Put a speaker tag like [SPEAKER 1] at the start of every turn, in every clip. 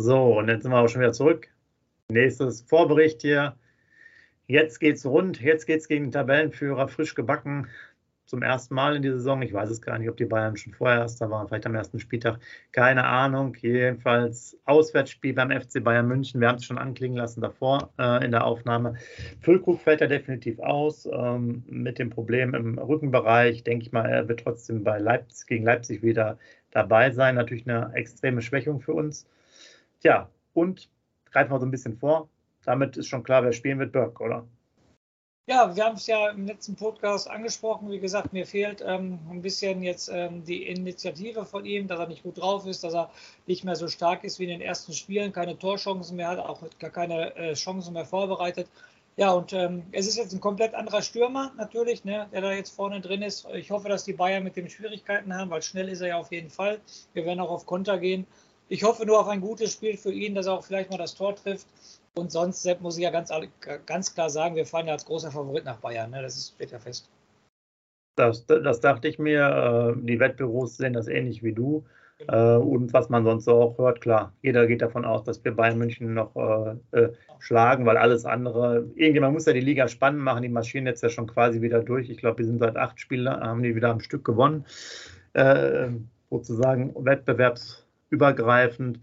[SPEAKER 1] So, und jetzt sind wir auch schon wieder zurück. Nächstes Vorbericht hier. Jetzt geht's rund. Jetzt geht's gegen den Tabellenführer frisch gebacken. Zum ersten Mal in dieser Saison. Ich weiß es gar nicht, ob die Bayern schon vorher erst da waren, vielleicht am ersten Spieltag. Keine Ahnung. Jedenfalls Auswärtsspiel beim FC Bayern München. Wir haben es schon anklingen lassen davor äh, in der Aufnahme. Füllkrug fällt ja definitiv aus. Ähm, mit dem Problem im Rückenbereich. Denke ich mal, er wird trotzdem bei Leipzig, gegen Leipzig wieder dabei sein. Natürlich eine extreme Schwächung für uns. Tja, und greifen wir so ein bisschen vor. Damit ist schon klar, wer spielen wird, Burke, oder?
[SPEAKER 2] Ja, wir haben es ja im letzten Podcast angesprochen. Wie gesagt, mir fehlt ähm, ein bisschen jetzt ähm, die Initiative von ihm, dass er nicht gut drauf ist, dass er nicht mehr so stark ist wie in den ersten Spielen, keine Torchancen mehr hat, auch gar keine äh, Chancen mehr vorbereitet. Ja, und ähm, es ist jetzt ein komplett anderer Stürmer natürlich, ne, der da jetzt vorne drin ist. Ich hoffe, dass die Bayern mit dem Schwierigkeiten haben, weil schnell ist er ja auf jeden Fall. Wir werden auch auf Konter gehen. Ich hoffe nur auf ein gutes Spiel für ihn, dass er auch vielleicht mal das Tor trifft. Und sonst Sepp, muss ich ja ganz, ganz klar sagen, wir fahren ja als großer Favorit nach Bayern. Ne? Das ist, steht ja fest.
[SPEAKER 1] Das, das dachte ich mir. Äh, die Wettbüros sehen das ähnlich wie du. Genau. Und was man sonst so auch hört, klar, jeder geht davon aus, dass wir Bayern München noch äh, äh, schlagen, weil alles andere, irgendjemand muss ja die Liga spannend machen. Die marschieren jetzt ja schon quasi wieder durch. Ich glaube, wir sind seit acht Spielen, haben die wieder am Stück gewonnen. Äh, sozusagen Wettbewerbs übergreifend.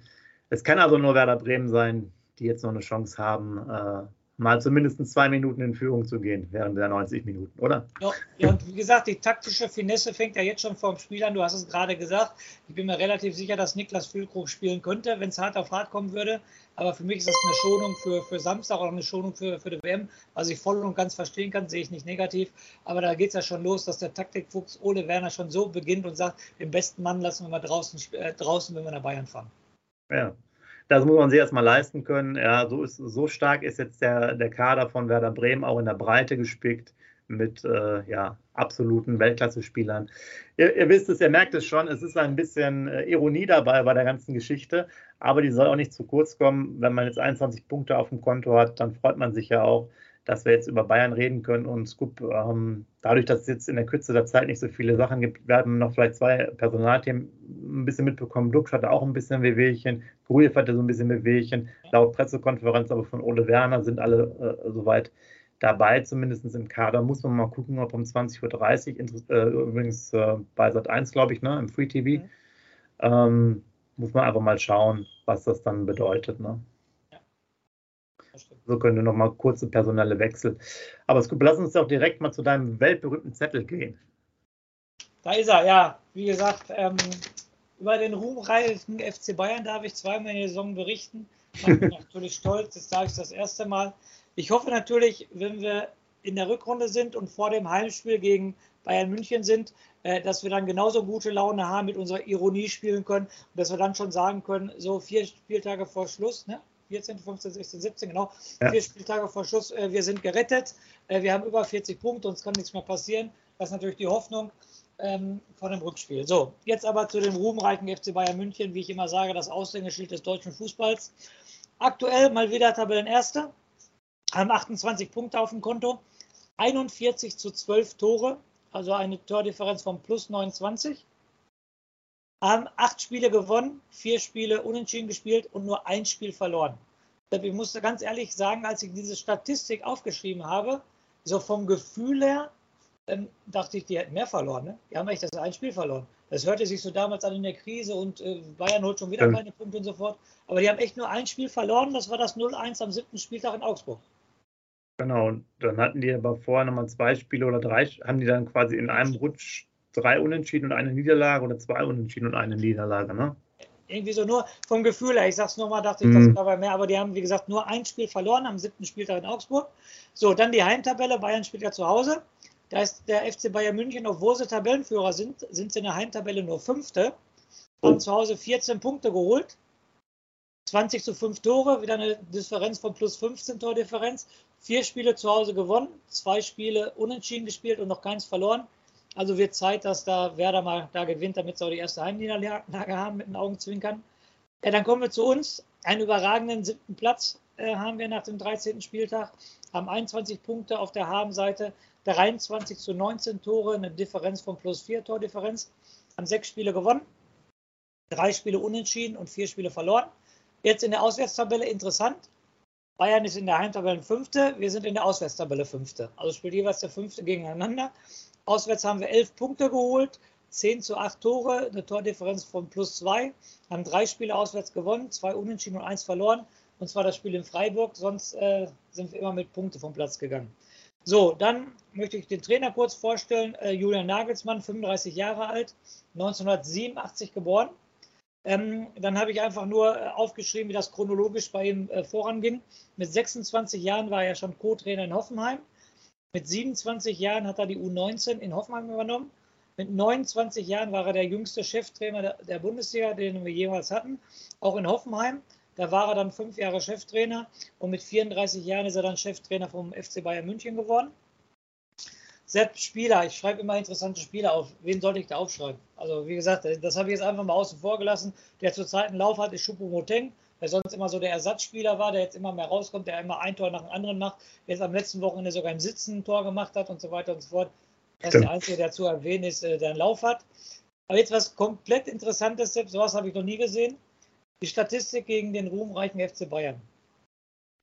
[SPEAKER 1] Es kann also nur Werder Bremen sein, die jetzt noch eine Chance haben, äh, mal zumindest zwei Minuten in Führung zu gehen während der 90 Minuten, oder?
[SPEAKER 2] Ja, ja, und wie gesagt, die taktische Finesse fängt ja jetzt schon vor dem Spiel an. Du hast es gerade gesagt. Ich bin mir relativ sicher, dass Niklas Füllkrug spielen könnte, wenn es hart auf hart kommen würde. Aber für mich ist das eine Schonung für, für Samstag oder eine Schonung für, für die WM. Was ich voll und ganz verstehen kann, sehe ich nicht negativ. Aber da geht es ja schon los, dass der Taktikfuchs Ole Werner schon so beginnt und sagt, den besten Mann lassen wir mal draußen, äh, draußen wenn wir nach Bayern fahren.
[SPEAKER 1] Ja, das muss man sich erstmal leisten können. Ja, so, ist, so stark ist jetzt der, der Kader von Werder Bremen auch in der Breite gespickt mit äh, ja, absoluten Weltklasse-Spielern. Ihr, ihr, wisst es, ihr merkt es schon, es ist ein bisschen äh, Ironie dabei bei der ganzen Geschichte, aber die soll auch nicht zu kurz kommen. Wenn man jetzt 21 Punkte auf dem Konto hat, dann freut man sich ja auch, dass wir jetzt über Bayern reden können. Und Scoop, ähm, dadurch, dass es jetzt in der Kürze der Zeit nicht so viele Sachen gibt, werden noch vielleicht zwei Personalthemen ein bisschen mitbekommen. Dux hatte auch ein bisschen Wehwehchen, Grujew hatte so ein bisschen Wehwehchen. Laut Pressekonferenz aber von Ole Werner sind alle äh, soweit dabei, zumindest im Kader. Muss man mal gucken, ob um 20.30 Uhr, äh, übrigens äh, bei Sat 1, glaube ich, ne, im Free TV, mhm. ähm, muss man einfach mal schauen, was das dann bedeutet. Ne? So können wir nochmal kurze personelle Wechsel. Aber es, lass uns doch direkt mal zu deinem weltberühmten Zettel gehen.
[SPEAKER 2] Da ist er, ja. Wie gesagt, ähm, über den ruhmreichen FC Bayern darf ich zweimal in der Saison berichten. Ich bin natürlich stolz, das sage ich das erste Mal. Ich hoffe natürlich, wenn wir in der Rückrunde sind und vor dem Heimspiel gegen Bayern München sind, äh, dass wir dann genauso gute Laune haben, mit unserer Ironie spielen können und dass wir dann schon sagen können, so vier Spieltage vor Schluss, ne? 14, 15, 16, 17, genau. Ja. Vier Spieltage vor Schluss. Äh, wir sind gerettet. Äh, wir haben über 40 Punkte, uns kann nichts mehr passieren. Das ist natürlich die Hoffnung ähm, von dem Rückspiel. So, jetzt aber zu dem ruhmreichen FC Bayern München, wie ich immer sage, das Aushängeschild des deutschen Fußballs. Aktuell mal wieder Tabellenerster, haben 28 Punkte auf dem Konto, 41 zu 12 Tore, also eine Tordifferenz von plus 29 haben acht Spiele gewonnen, vier Spiele unentschieden gespielt und nur ein Spiel verloren. Ich musste ganz ehrlich sagen, als ich diese Statistik aufgeschrieben habe, so vom Gefühl her, ähm, dachte ich, die hätten mehr verloren. Ne? Die haben echt das ein Spiel verloren. Das hörte sich so damals an in der Krise und äh, Bayern holt schon wieder ja. keine Punkte und so fort. Aber die haben echt nur ein Spiel verloren, das war das 0-1 am siebten Spieltag in Augsburg.
[SPEAKER 1] Genau, und dann hatten die aber vorher nochmal zwei Spiele oder drei, haben die dann quasi in einem Rutsch drei Unentschieden und eine Niederlage oder zwei Unentschieden und eine Niederlage, ne?
[SPEAKER 2] Irgendwie so nur vom Gefühl her, ich sag's nochmal, dachte ich, mhm. das war mehr, aber die haben, wie gesagt, nur ein Spiel verloren am siebten Spieltag in Augsburg. So, dann die Heimtabelle, Bayern spielt ja zu Hause. Da ist der FC Bayern München, obwohl sie Tabellenführer sind, sind sie in der Heimtabelle nur Fünfte. Haben oh. zu Hause 14 Punkte geholt. 20 zu 5 Tore, wieder eine Differenz von plus 15 Tordifferenz. Vier Spiele zu Hause gewonnen, zwei Spiele unentschieden gespielt und noch keins verloren. Also wird Zeit, dass da Werder mal da gewinnt, damit sie auch die erste Heimniederlage haben mit den Augenzwinkern. Ja, dann kommen wir zu uns. Einen überragenden siebten Platz äh, haben wir nach dem 13. Spieltag, haben 21 Punkte auf der Habenseite, 23 zu 19 Tore, eine Differenz von plus 4 Tordifferenz, haben sechs Spiele gewonnen, drei Spiele unentschieden und vier Spiele verloren. Jetzt in der Auswärtstabelle interessant. Bayern ist in der Heimtabelle Fünfte, wir sind in der Auswärtstabelle Fünfte. Also spielt jeweils der Fünfte gegeneinander. Auswärts haben wir elf Punkte geholt, 10 zu 8 Tore, eine Tordifferenz von plus 2, haben drei Spiele auswärts gewonnen, zwei unentschieden und eins verloren. Und zwar das Spiel in Freiburg, sonst äh, sind wir immer mit Punkte vom Platz gegangen. So, dann möchte ich den Trainer kurz vorstellen. Äh, Julian Nagelsmann, 35 Jahre alt, 1987 geboren. Ähm, dann habe ich einfach nur äh, aufgeschrieben, wie das chronologisch bei ihm äh, voranging. Mit 26 Jahren war er schon Co-Trainer in Hoffenheim. Mit 27 Jahren hat er die U19 in Hoffenheim übernommen. Mit 29 Jahren war er der jüngste Cheftrainer der, Bundesliga, den wir jemals hatten, auch in Hoffenheim. Da war er dann fünf Jahre Cheftrainer und mit 34 Jahren ist er dann Cheftrainer vom FC Bayern München geworden. Selbst Spieler, ich schreibe immer interessante Spieler auf. Wen sollte ich da aufschreiben? Also, wie gesagt, das habe ich jetzt einfach mal außen vor gelassen. Der zurzeit einen Lauf hat, ist Schupo Moteng, der sonst immer so der Ersatzspieler war, der jetzt immer mehr rauskommt, der immer ein Tor nach dem anderen macht, der jetzt am letzten Wochenende sogar im Sitzen ein Tor gemacht hat und so weiter und so fort. Das ist der Einzige, der zu erwähnen ist, äh, der einen Lauf hat. Aber jetzt was komplett Interessantes, selbst sowas habe ich noch nie gesehen. Die Statistik gegen den ruhmreichen FC Bayern.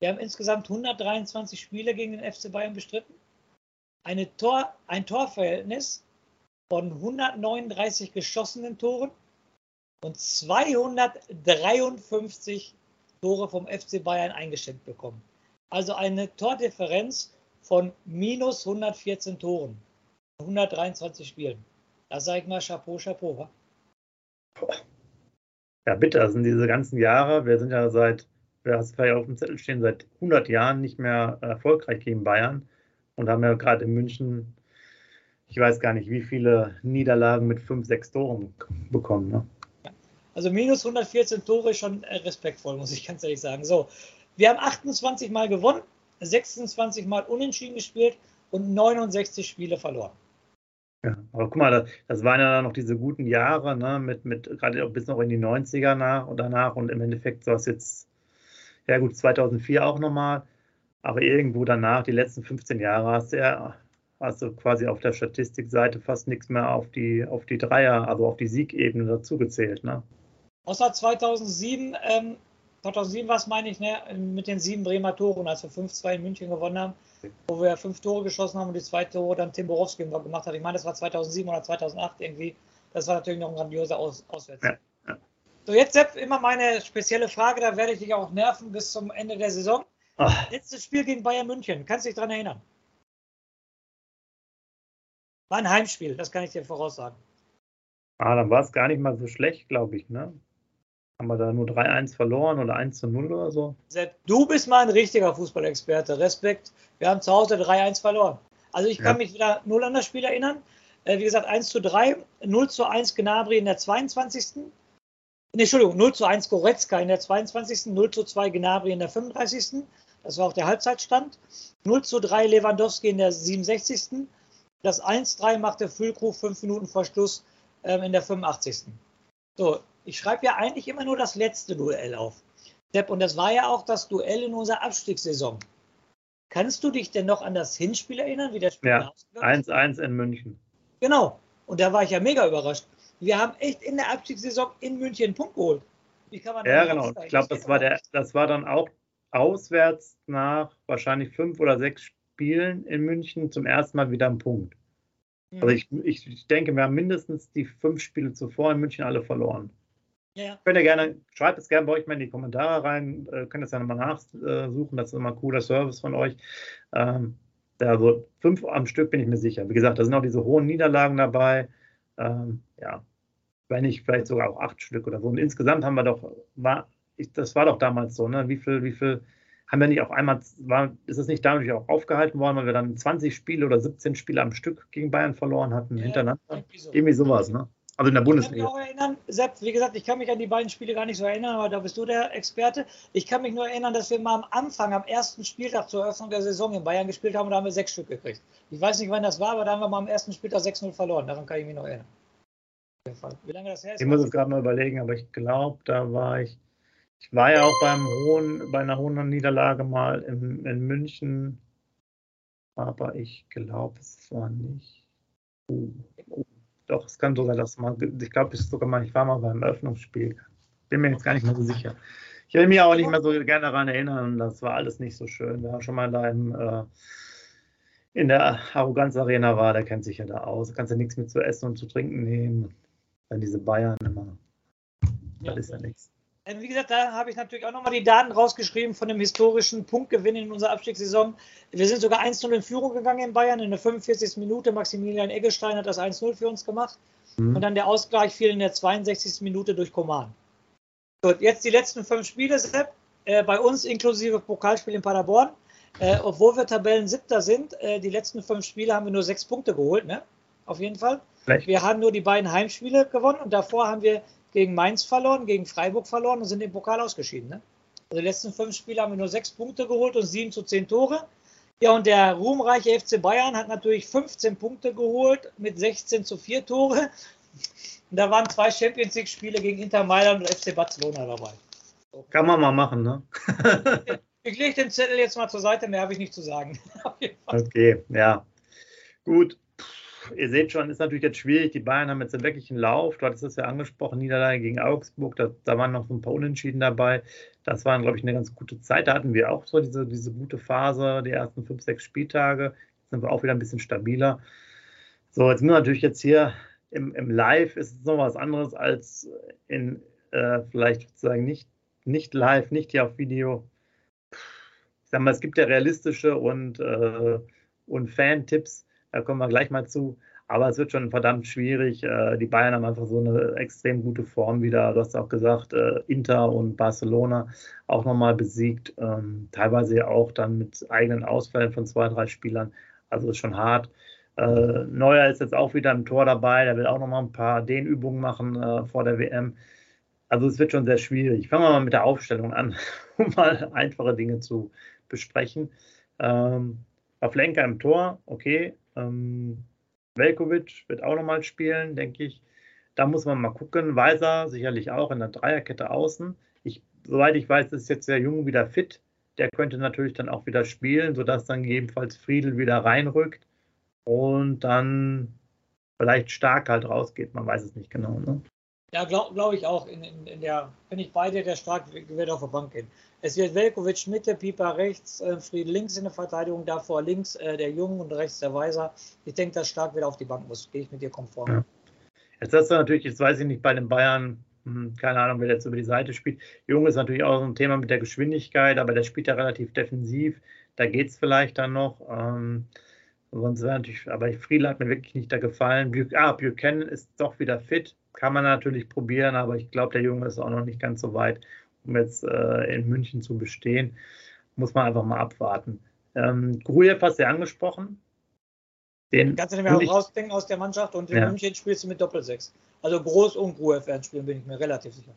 [SPEAKER 2] Wir haben insgesamt 123 Spiele gegen den FC Bayern bestritten. Tor, ein Torverhältnis von 139 geschossenen Toren und 253 Tore vom FC Bayern eingeschenkt bekommen. Also eine Tordifferenz von minus 114 Toren. 123 Spielen. Da sage ich mal Chapeau, Chapeau. Wa?
[SPEAKER 1] Ja, bitte, das sind diese ganzen Jahre. Wir sind ja seit, haben es vielleicht auf dem Zettel stehen, seit 100 Jahren nicht mehr erfolgreich gegen Bayern und haben ja gerade in München, ich weiß gar nicht, wie viele Niederlagen mit 5, 6 Toren bekommen. Ne?
[SPEAKER 2] Also minus 114 Tore schon äh, respektvoll, muss ich ganz ehrlich sagen. So, wir haben 28 Mal gewonnen, 26 Mal unentschieden gespielt und 69 Spiele verloren.
[SPEAKER 1] Ja, aber guck mal, das, waren ja noch diese guten Jahre, ne, mit, mit gerade bis noch in die 90er nach und danach und im Endeffekt war es jetzt, ja gut, 2004 auch nochmal, aber irgendwo danach, die letzten 15 Jahre, hast du ja hast du quasi auf der Statistikseite fast nichts mehr auf die, auf die Dreier, also auf die Siegebene dazugezählt, ne?
[SPEAKER 2] Außer 2007, ähm, 2007 war es, meine ich, ne, mit den sieben Bremer Toren, als wir 5-2 in München gewonnen haben, wo wir fünf Tore geschossen haben und die zwei Tore dann Tim Borowski gemacht hat. Ich meine, das war 2007 oder 2008 irgendwie. Das war natürlich noch ein grandioser Aus Auswärts. Ja, ja. So, jetzt Sepp, immer meine spezielle Frage, da werde ich dich auch nerven bis zum Ende der Saison. Ach. Letztes Spiel gegen Bayern München, kannst du dich daran erinnern? War ein Heimspiel, das kann ich dir voraussagen.
[SPEAKER 1] Ah, dann war es gar nicht mal so schlecht, glaube ich, ne? Haben wir da nur 3-1 verloren oder 1-0 oder so?
[SPEAKER 2] Sepp, du bist mal ein richtiger Fußballexperte. Respekt. Wir haben zu Hause 3-1 verloren. Also ich kann ja. mich wieder null an das Spiel erinnern. Äh, wie gesagt, 1 zu 3, 0 zu 1 Gnabry in der 22. Nee, Entschuldigung, 0 zu 1 Goretzka in der 22. 0 zu 2 Gnabry in der 35. Das war auch der Halbzeitstand. 0 zu 3 Lewandowski in der 67. Das 1-3 machte Füllkrug fünf Minuten vor Schluss ähm, in der 85. So, ich schreibe ja eigentlich immer nur das letzte Duell auf. Depp, und das war ja auch das Duell in unserer Abstiegssaison. Kannst du dich denn noch an das Hinspiel erinnern, wie das Spiel
[SPEAKER 1] Ja, 1-1 in München.
[SPEAKER 2] Genau. Und da war ich ja mega überrascht. Wir haben echt in der Abstiegssaison in München einen Punkt geholt.
[SPEAKER 1] Wie kann man ja, genau. Ich glaube, das, war das war dann auch auswärts nach wahrscheinlich fünf oder sechs Spielen in München zum ersten Mal wieder ein Punkt. Also ich, ich, ich denke, wir haben mindestens die fünf Spiele zuvor in München alle verloren. Ja. Könnt ihr gerne, schreibt es gerne bei euch mal in die Kommentare rein, äh, könnt es ja nochmal nachsuchen, das ist immer ein cooler Service von euch. Ähm, also fünf am Stück bin ich mir sicher. Wie gesagt, da sind auch diese hohen Niederlagen dabei. Ähm, ja, wenn nicht vielleicht sogar auch acht Stück oder so. Und insgesamt haben wir doch, war, ich, das war doch damals so, ne? Wie viel, wie viel haben wir nicht auf einmal, war, ist es nicht dadurch auch aufgehalten worden, weil wir dann 20 Spiele oder 17 Spiele am Stück gegen Bayern verloren hatten ja, hintereinander? Irgendwie, so. irgendwie sowas, ne? Also in der Bundesliga.
[SPEAKER 2] Ich kann mich auch erinnern, Sepp, wie gesagt, ich kann mich an die beiden Spiele gar nicht so erinnern, aber da bist du der Experte. Ich kann mich nur erinnern, dass wir mal am Anfang, am ersten Spieltag zur Eröffnung der Saison in Bayern gespielt haben und da haben wir sechs Stück gekriegt. Ich weiß nicht, wann das war, aber da haben wir mal am ersten Spieltag 6-0 verloren. Daran kann ich mich noch erinnern.
[SPEAKER 1] Wie lange das her ist? Ich muss es gerade mal überlegen, aber ich glaube, da war ich. Ich war ja auch beim hohen, bei einer hohen Niederlage mal in, in München, aber ich glaube, es war nicht. Uh, uh. Doch, es kann sogar das mal, ich glaube, es sogar mal, ich war mal beim Eröffnungsspiel. Bin mir jetzt gar nicht mehr so sicher. Ich will mich auch nicht mehr so gerne daran erinnern, das war alles nicht so schön. Wer schon mal da im, äh, in der Arroganz Arena war, der kennt sich ja da aus. Da kannst du nichts mit zu essen und zu trinken nehmen. Dann diese Bayern immer. Das ja, ist ja nichts.
[SPEAKER 2] Ähm, wie gesagt, da habe ich natürlich auch nochmal die Daten rausgeschrieben von dem historischen Punktgewinn in unserer Abstiegssaison. Wir sind sogar 1-0 in Führung gegangen in Bayern in der 45. Minute. Maximilian Eggestein hat das 1-0 für uns gemacht. Mhm. Und dann der Ausgleich fiel in der 62. Minute durch Koman. Gut, jetzt die letzten fünf Spiele, Sepp. Äh, bei uns inklusive Pokalspiel in Paderborn. Äh, obwohl wir Tabellen siebter sind, äh, die letzten fünf Spiele haben wir nur sechs Punkte geholt, ne? Auf jeden Fall. Vielleicht. Wir haben nur die beiden Heimspiele gewonnen und davor haben wir gegen Mainz verloren, gegen Freiburg verloren und sind im Pokal ausgeschieden. Ne? Also die letzten fünf Spiele haben wir nur sechs Punkte geholt und sieben zu zehn Tore. Ja, und der ruhmreiche FC Bayern hat natürlich 15 Punkte geholt mit 16 zu 4 Tore. Und da waren zwei Champions League-Spiele gegen Inter Mailand und FC Barcelona dabei.
[SPEAKER 1] Kann man mal machen, ne?
[SPEAKER 2] ich lege den Zettel jetzt mal zur Seite, mehr habe ich nicht zu sagen.
[SPEAKER 1] okay, ja. Gut ihr seht schon, ist natürlich jetzt schwierig. Die Bayern haben jetzt einen Lauf. Du hattest es ja angesprochen, Niederlage gegen Augsburg. Da, da waren noch so ein paar Unentschieden dabei. Das war, glaube ich, eine ganz gute Zeit. Da hatten wir auch so diese, diese gute Phase, die ersten fünf, sechs Spieltage. Jetzt sind wir auch wieder ein bisschen stabiler. So, jetzt müssen wir natürlich jetzt hier im, im Live ist es noch was anderes als in äh, vielleicht sozusagen nicht, nicht live, nicht hier auf Video. Ich sag mal, es gibt ja realistische und, äh, und Fan-Tipps da kommen wir gleich mal zu. Aber es wird schon verdammt schwierig. Äh, die Bayern haben einfach so eine extrem gute Form wieder. Du hast auch gesagt, äh, Inter und Barcelona auch nochmal besiegt. Ähm, teilweise auch dann mit eigenen Ausfällen von zwei, drei Spielern. Also ist schon hart. Äh, Neuer ist jetzt auch wieder im Tor dabei. Der will auch nochmal ein paar Dehnübungen machen vor der WM. Also es wird schon sehr schwierig. Fangen wir mal mit der Aufstellung an, um mal einfache Dinge zu besprechen. Ähm, Pavlenka im Tor, okay. Ähm, Velkovic wird auch nochmal spielen, denke ich. Da muss man mal gucken. Weiser sicherlich auch in der Dreierkette außen. Ich, soweit ich weiß, ist jetzt der Junge wieder fit. Der könnte natürlich dann auch wieder spielen, sodass dann gegebenenfalls Friedel wieder reinrückt und dann vielleicht stark halt rausgeht. Man weiß es nicht genau. Ne?
[SPEAKER 2] Ja, glaube glaub ich auch. In, in, in der, wenn ich beide, der stark wird auf der Bank gehen. Es wird Velkovic Mitte, Pieper rechts, äh, Fried links in der Verteidigung, davor links äh, der Jung und rechts der Weiser. Ich denke, dass Stark wieder auf die Bank muss. Gehe ich mit dir konform. Ja.
[SPEAKER 1] Jetzt hast du natürlich, jetzt weiß ich nicht, bei den Bayern, hm, keine Ahnung, wer jetzt über die Seite spielt. Jung ist natürlich auch so ein Thema mit der Geschwindigkeit, aber der spielt ja relativ defensiv. Da geht es vielleicht dann noch. Ähm, sonst wäre natürlich, aber Friedel hat mir wirklich nicht da gefallen. Ah, Buchanan ist doch wieder fit. Kann man natürlich probieren, aber ich glaube, der Junge ist auch noch nicht ganz so weit um jetzt äh, in München zu bestehen. Muss man einfach mal abwarten. Ähm, Grujew hast du ja angesprochen.
[SPEAKER 2] Den Kannst du nicht mehr ich, rausdenken aus der Mannschaft und in ja. München spielst du mit Doppelsechs. Also Groß und Grujew werden spielen, bin ich mir relativ sicher.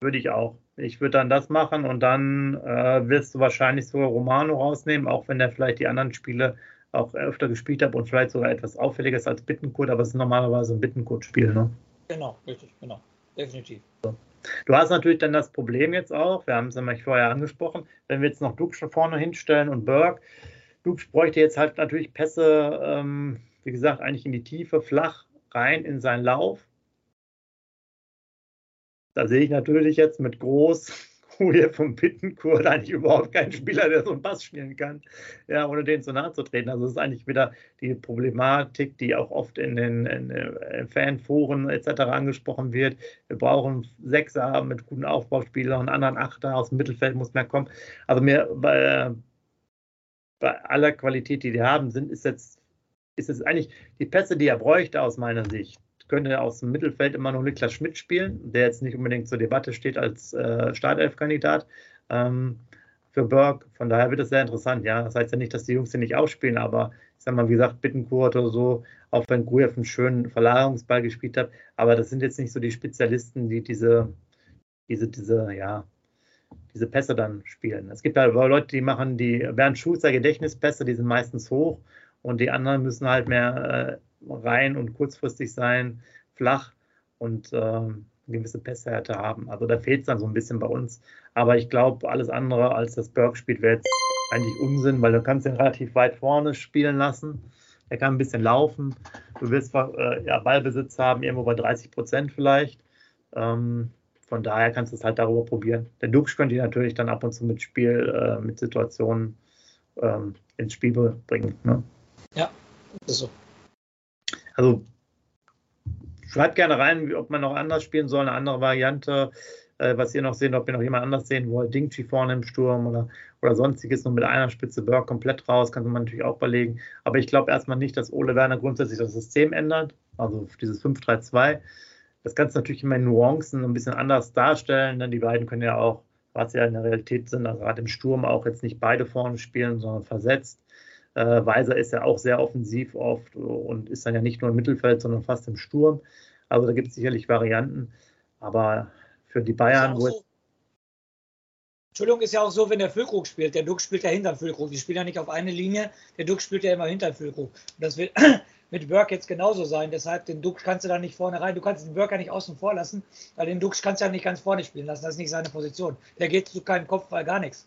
[SPEAKER 1] Würde ich auch. Ich würde dann das machen und dann äh, wirst du wahrscheinlich sogar Romano rausnehmen, auch wenn der vielleicht die anderen Spiele auch öfter gespielt hat und vielleicht sogar etwas auffälliger ist als Bittenkurt, aber es ist normalerweise ein Bittenkurt-Spiel, ne?
[SPEAKER 2] Genau, richtig, genau. Definitiv.
[SPEAKER 1] So. Du hast natürlich dann das Problem jetzt auch, wir haben es nämlich vorher angesprochen, wenn wir jetzt noch Dux vorne hinstellen und Burke, Dux bräuchte jetzt halt natürlich Pässe, ähm, wie gesagt, eigentlich in die Tiefe, flach rein in seinen Lauf. Da sehe ich natürlich jetzt mit Groß, Grujew von Pittencourt eigentlich überhaupt kein Spieler, der so einen Pass spielen kann, ja, ohne den zu nahe zu treten. Also es ist eigentlich wieder die Problematik, die auch oft in den in, in Fanforen etc. angesprochen wird. Wir brauchen Sechser mit guten Aufbauspielern, einen anderen Achter aus dem Mittelfeld muss mehr kommen. Also mir bei, bei aller Qualität, die die haben, sind, ist jetzt ist es eigentlich die Pässe, die er bräuchte aus meiner Sicht könnte aus dem Mittelfeld immer noch Niklas Schmidt spielen, der jetzt nicht unbedingt zur Debatte steht als äh, Startelf-Kandidat ähm, für Burke. Von daher wird es sehr interessant. Ja, das heißt ja nicht, dass die Jungs den nicht aufspielen, aber ich sag mal, wie gesagt, Bittenkurt oder so, auch wenn Grujew einen schönen Verlagerungsball gespielt hat, aber das sind jetzt nicht so die Spezialisten, die diese, diese, diese, ja, diese Pässe dann spielen. Es gibt halt Leute, die machen die Bernd Schulzer Gedächtnispässe, die sind meistens hoch und die anderen müssen halt mehr äh, rein und kurzfristig sein, flach und äh, eine gewisse Pesshärte haben. Also da fehlt es dann so ein bisschen bei uns. Aber ich glaube, alles andere als das Burke spielt wäre jetzt eigentlich Unsinn, weil du kannst ihn relativ weit vorne spielen lassen. Er kann ein bisschen laufen. Du wirst äh, ja, Ballbesitz haben, irgendwo bei 30 Prozent vielleicht. Ähm, von daher kannst du es halt darüber probieren. Der Dux könnte ihn natürlich dann ab und zu mit Spiel, äh, mit Situationen ähm, ins Spiel bringen. Ne?
[SPEAKER 2] Ja, so.
[SPEAKER 1] Also schreibt gerne rein, ob man noch anders spielen soll, eine andere Variante, äh, was ihr noch seht, ob ihr noch jemand anders sehen wollt. Dingchi vorne im Sturm oder, oder sonstiges, nur mit einer Spitze Burke komplett raus, kann man natürlich auch überlegen. Aber ich glaube erstmal nicht, dass Ole Werner grundsätzlich das System ändert, also dieses 5-3-2. Das du natürlich immer in Nuancen ein bisschen anders darstellen, denn die beiden können ja auch, was ja in der Realität sind, also gerade im Sturm auch jetzt nicht beide vorne spielen, sondern versetzt. Äh, Weiser ist ja auch sehr offensiv oft und ist dann ja nicht nur im Mittelfeld, sondern fast im Sturm. Also da gibt es sicherlich Varianten. Aber für die Bayern,
[SPEAKER 2] wo so. Entschuldigung, ist ja auch so, wenn der Füllkrug spielt. Der Duck spielt ja hinter dem Füllkrug. Die spielen ja nicht auf eine Linie. Der Duck spielt ja immer hinter dem Füllkrug. Und das wird mit Burke jetzt genauso sein. Deshalb, den Duck kannst du da nicht vorne rein. Du kannst den Burke ja nicht außen vor lassen, weil den Duck kannst du ja nicht ganz vorne spielen lassen. Das ist nicht seine Position. Der geht zu keinem Kopfball, gar nichts.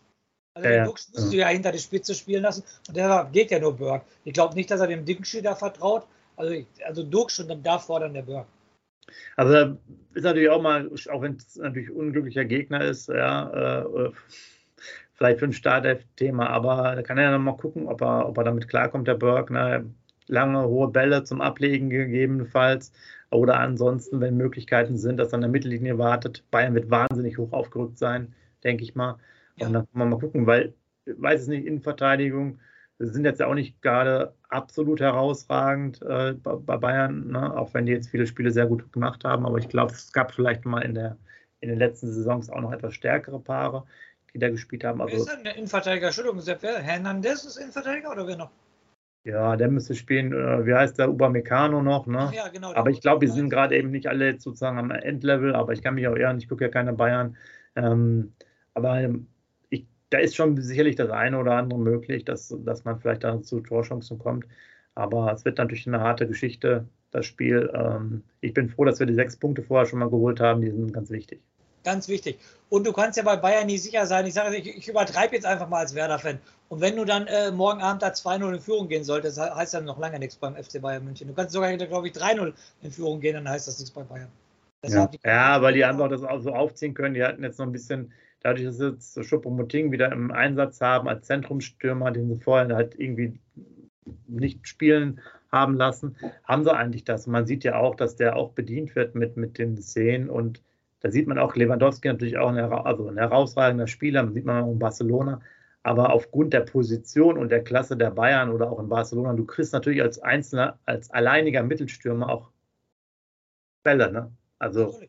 [SPEAKER 2] Also den Dux musst ja. du ja hinter die Spitze spielen lassen und deshalb geht ja nur Burke. Ich glaube nicht, dass er dem Dickenschi da vertraut. Also, also Dux und dann da fordern der Burke.
[SPEAKER 1] Also ist natürlich auch mal, auch wenn es natürlich ein unglücklicher Gegner ist, ja, äh, vielleicht für ein Startelf-Thema, aber da kann er ja noch mal gucken, ob er, ob er damit klarkommt, der Burke. Ne? Lange, hohe Bälle zum Ablegen gegebenenfalls. Oder ansonsten, wenn Möglichkeiten sind, dass er an der Mittellinie wartet. Bayern wird wahnsinnig hoch aufgerückt sein, denke ich mal. Ja. Und dann kann man mal gucken, weil, weiß es nicht, Innenverteidigung sind jetzt ja auch nicht gerade absolut herausragend äh, bei Bayern, ne? auch wenn die jetzt viele Spiele sehr gut gemacht haben. Aber ich glaube, es gab vielleicht mal in, der, in den letzten Saisons auch noch etwas stärkere Paare, die da gespielt haben.
[SPEAKER 2] Also, wer ist denn der Innenverteidiger? Entschuldigung, Sepp, wer? Hernandez ist Innenverteidiger oder wer noch?
[SPEAKER 1] Ja, der müsste spielen, äh, wie heißt der, Upamecano noch, ne? Ja, genau. Aber ich glaube, wir sind gerade eben nicht alle sozusagen am Endlevel, aber ich kann mich auch eher, ich gucke ja keine Bayern. Ähm, aber da ist schon sicherlich das eine oder andere möglich, dass, dass man vielleicht dann zu Torchancen kommt. Aber es wird natürlich eine harte Geschichte, das Spiel. Ähm, ich bin froh, dass wir die sechs Punkte vorher schon mal geholt haben. Die sind ganz wichtig.
[SPEAKER 2] Ganz wichtig. Und du kannst ja bei Bayern nie sicher sein. Ich sage, ich, ich übertreibe jetzt einfach mal als Werder-Fan. Und wenn du dann äh, morgen Abend da 2-0 in Führung gehen solltest, heißt das noch lange nichts beim FC Bayern München. Du kannst sogar, glaube ich, 3-0 in Führung gehen, dann heißt das nichts bei Bayern.
[SPEAKER 1] Ja. ja, weil die einfach das auch so aufziehen können. Die hatten jetzt noch ein bisschen dadurch, dass sie jetzt Schuppomoting wieder im Einsatz haben als Zentrumsstürmer, den sie vorher halt irgendwie nicht spielen haben lassen, haben sie eigentlich das. man sieht ja auch, dass der auch bedient wird mit, mit den Szenen und da sieht man auch Lewandowski natürlich auch ein, also ein herausragender Spieler, sieht man auch in Barcelona, aber aufgrund der Position und der Klasse der Bayern oder auch in Barcelona, du kriegst natürlich als einzelner, als alleiniger Mittelstürmer auch Bälle, ne? Also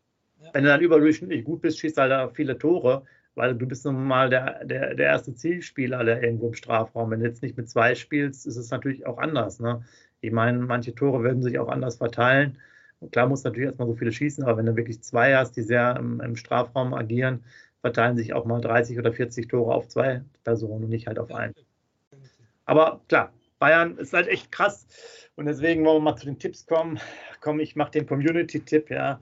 [SPEAKER 1] wenn du dann überdurchschnittlich gut bist, schießt halt da viele Tore weil du bist nun mal der, der, der erste Zielspieler, der irgendwo im Strafraum. Wenn du jetzt nicht mit zwei spielst, ist es natürlich auch anders. Ne? Ich meine, manche Tore werden sich auch anders verteilen. Und klar muss natürlich erstmal so viele schießen, aber wenn du wirklich zwei hast, die sehr im, im, Strafraum agieren, verteilen sich auch mal 30 oder 40 Tore auf zwei Personen und nicht halt auf einen. Aber klar, Bayern ist halt echt krass. Und deswegen wollen wir mal zu den Tipps kommen. Komm, ich mache den Community-Tipp, ja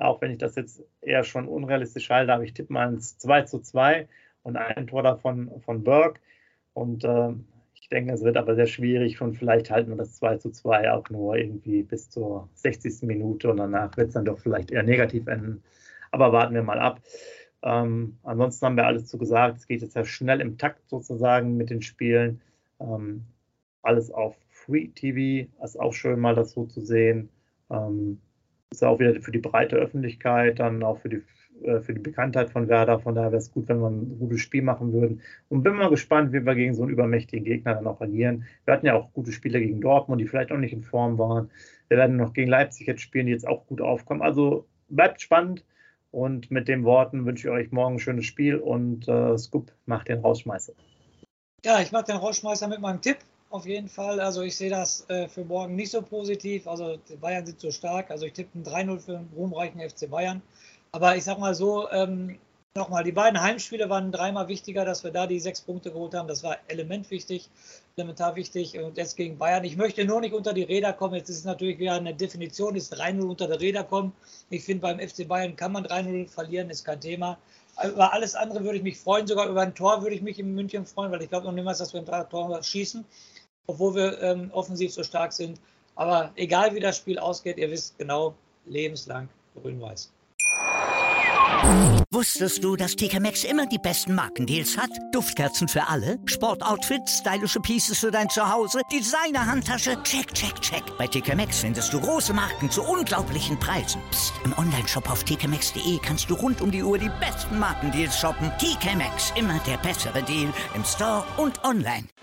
[SPEAKER 1] auch wenn ich das jetzt eher schon unrealistisch halte, aber ich tippe mal ins 2 zu 2 und ein Tor davon von Burke. Und äh, ich denke, es wird aber sehr schwierig und vielleicht halten wir das 2 zu 2 auch nur irgendwie bis zur 60. Minute und danach wird es dann doch vielleicht eher negativ enden. Aber warten wir mal ab. Ähm, ansonsten haben wir alles zu gesagt. Es geht jetzt ja schnell im Takt sozusagen mit den Spielen. Ähm, alles auf Free TV. Ist auch schön, mal das so zu sehen. Ähm, ist auch wieder für die breite Öffentlichkeit, dann auch für die, äh, für die Bekanntheit von Werder. Von daher wäre es gut, wenn wir ein gutes Spiel machen würden. Und bin mal gespannt, wie wir gegen so einen übermächtigen Gegner dann auch agieren. Wir hatten ja auch gute Spiele gegen Dortmund, die vielleicht auch nicht in Form waren. Wir werden noch gegen Leipzig jetzt spielen, die jetzt auch gut aufkommen. Also bleibt spannend. Und mit den Worten wünsche ich euch morgen ein schönes Spiel und äh, Scoop macht den Rausschmeißer.
[SPEAKER 2] Ja, ich mache den Rausschmeißer mit meinem Tipp auf jeden Fall. Also ich sehe das äh, für morgen nicht so positiv. Also die Bayern sind so stark. Also ich tippe ein 3-0 für den ruhmreichen FC Bayern. Aber ich sag mal so, ähm, nochmal, die beiden Heimspiele waren dreimal wichtiger, dass wir da die sechs Punkte geholt haben. Das war elementwichtig, elementar wichtig. Und jetzt gegen Bayern. Ich möchte nur nicht unter die Räder kommen. Jetzt ist es natürlich wieder eine Definition, ist 3-0 unter die Räder kommen. Ich finde, beim FC Bayern kann man 3-0 verlieren, ist kein Thema. Über alles andere würde ich mich freuen, sogar über ein Tor würde ich mich in München freuen, weil ich glaube noch niemals, dass wir ein Tor schießen, obwohl wir ähm, offensiv so stark sind. Aber egal wie das Spiel ausgeht, ihr wisst genau, lebenslang grün-weiß.
[SPEAKER 3] Wusstest du, dass TK Maxx immer die besten Markendeals hat? Duftkerzen für alle, Sportoutfits, stylische Pieces für dein Zuhause, Designer-Handtasche, check, check, check. Bei TK Maxx findest du große Marken zu unglaublichen Preisen. Psst. im Onlineshop auf tkmaxx.de kannst du rund um die Uhr die besten Markendeals shoppen. TK Maxx, immer der bessere Deal im Store und online.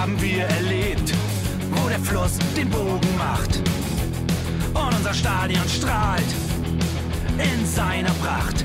[SPEAKER 4] Haben wir erlebt, wo der Fluss den Bogen macht. Und unser Stadion strahlt in seiner Pracht.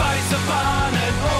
[SPEAKER 4] Werder Bremen, grün-weiße Fahnen overall.